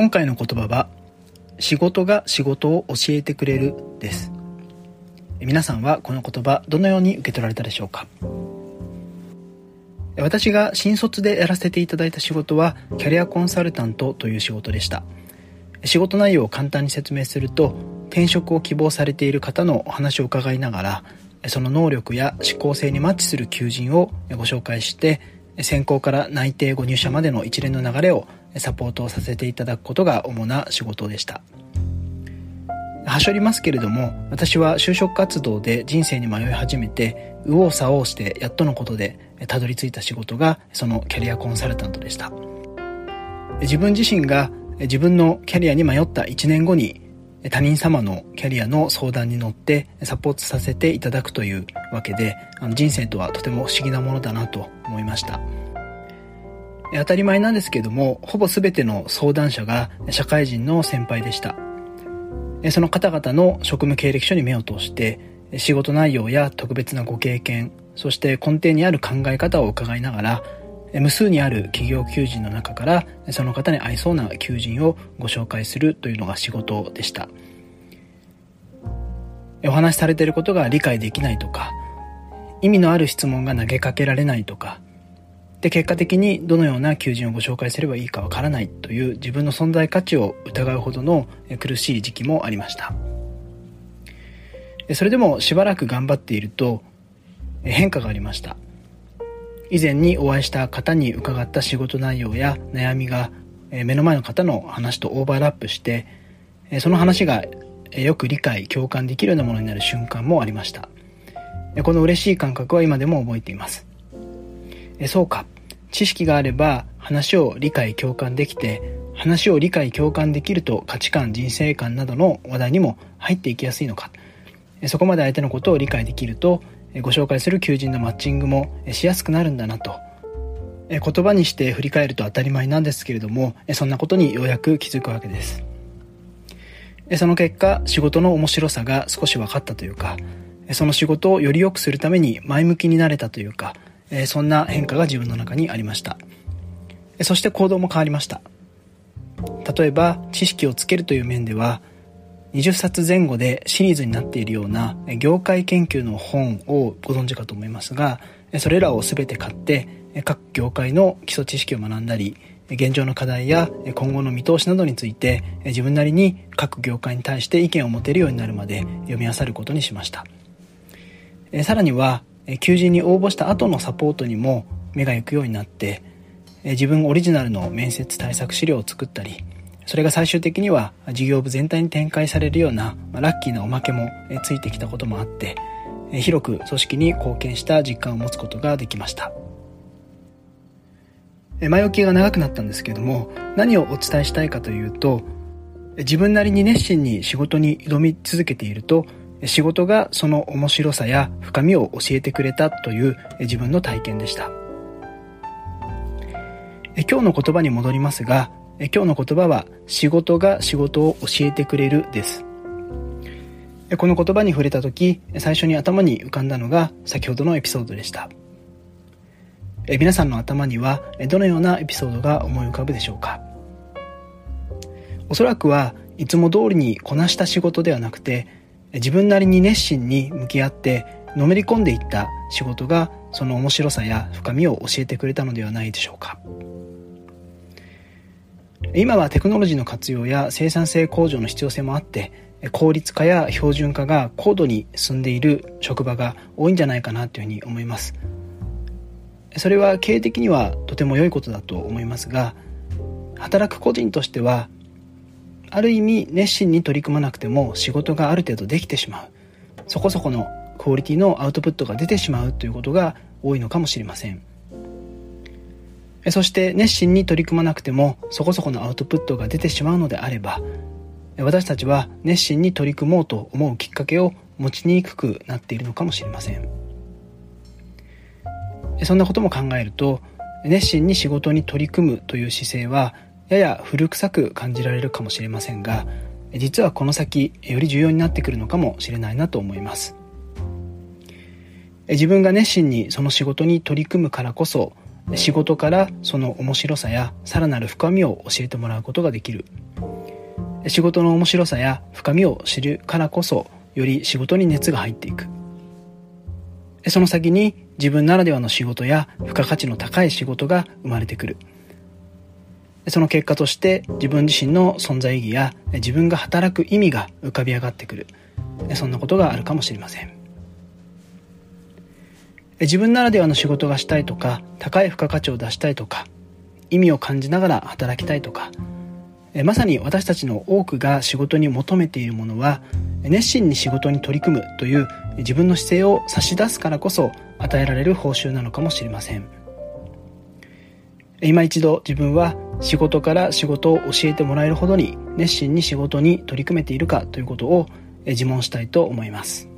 今回の言葉は仕事が仕事を教えてくれるです。皆さんはこの言葉どのように受け取られたでしょうか？私が新卒でやらせていただいた仕事はキャリアコンサルタントという仕事でした。仕事内容を簡単に説明すると転職を希望されている方のお話を伺いながらその能力や思考性にマッチする求人をご紹介して選考から内定後入社までの一連の流れをサポートをさせていただくことが主な仕事でした。はしょりますけれども私は就職活動で人生に迷い始めて右往左往してやっとのことでたどり着いた仕事がそのキャリアコンサルタントでした。自分自身が自分のキャリアに迷った1年後に他人様のキャリアの相談に乗ってサポートさせていただくというわけで人生とはとても不思議なものだなと思いました。当たり前なんですけどもほぼ全ての相談者が社会人の先輩でした。その方々の職務経歴書に目を通して仕事内容や特別なご経験そして根底にある考え方を伺いながら無数にある企業求人の中からその方に合いそうな求人をご紹介するというのが仕事でした。お話しされていることが理解できないとか意味のある質問が投げかけられないとかで結果的にどのような求人をご紹介すればいいかわからないという自分の存在価値を疑うほどの苦しい時期もありました。それでもしばらく頑張っていると変化がありました。以前にお会いした方に伺った仕事内容や悩みが目の前の方の話とオーバーラップしてその話がよく理解共感できるようなものになる瞬間もありました。この嬉しい感覚は今でも覚えています。えそうか。知識があれば話を理解共感できて話を理解共感できると価値観人生観などの話題にも入っていきやすいのか。そこまで相手のことを理解できるとご紹介する求人のマッチングもしやすくなるんだなと。言葉にして振り返ると当たり前なんですけれどもそんなことにようやく気づくわけです。その結果仕事の面白さが少し分かったというかその仕事をより良くするために前向きになれたというかえそんな変化が自分の中にありました。そして行動も変わりました。例えば知識をつけるという面では20冊前後でシリーズになっているような業界研究の本をご存知かと思いますがそれらを全て買って各業界の基礎知識を学んだり現状の課題や今後の見通しなどについて自分なりに各業界に対して意見を持てるようになるまで読み漁ることにしました。さらには求人に応募した後のサポートにも目が行くようになって自分オリジナルの面接対策資料を作ったりそれが最終的には事業部全体に展開されるようなラッキーなおまけもついてきたこともあって広く組織に貢献した実感を持つことができました。前置きが長くなったんですけども何をお伝えしたいかというと自分なりに熱心に仕事に挑み続けていると仕事がその面白さや深みを教えてくれたという自分の体験でした。今日の言葉に戻りますが今日の言葉は仕事が仕事を教えてくれるです。この言葉に触れた時最初に頭に浮かんだのが先ほどのエピソードでした。皆さんの頭にはどのようなエピソードが思い浮かぶでしょうか。おそらくはいつも通りにこなした仕事ではなくて自分なりに熱心に向き合ってのめり込んでいった仕事がその面白さや深みを教えてくれたのではないでしょうか。今はテクノロジーの活用や生産性向上の必要性もあって効率化や標準化が高度に進んでいる職場が多いんじゃないかなというふうに思います。それは経営的にはとても良いことだと思いますが働く個人としてはある意味熱心に取り組まなくても仕事がある程度できてしまう。そこそこのクオリティのアウトプットが出てしまうということが多いのかもしれません。そして熱心に取り組まなくてもそこそこのアウトプットが出てしまうのであれば私たちは熱心に取り組もうと思うきっかけを持ちにくくなっているのかもしれません。そんなことも考えると熱心に仕事に取り組むという姿勢はやや古臭く感じられるかもしれませんが実はこの先より重要になってくるのかもしれないなと思います。自分が熱心にその仕事に取り組むからこそ仕事からその面白さやさらなる深みを教えてもらうことができる。仕事の面白さや深みを知るからこそより仕事に熱が入っていく。その先に自分ならではの仕事や付加価値の高い仕事が生まれてくる。その結果として自分自身の存在意義や自分が働く意味が浮かび上がってくる。そんなことがあるかもしれません。自分ならではの仕事がしたいとか高い付加価値を出したいとか意味を感じながら働きたいとか。まさに私たちの多くが仕事に求めているものは熱心に仕事に取り組むという自分の姿勢を差し出すからこそ与えられる報酬なのかもしれません。今一度自分は仕事から仕事を教えてもらえるほどに熱心に仕事に取り組めているかということを自問したいと思います。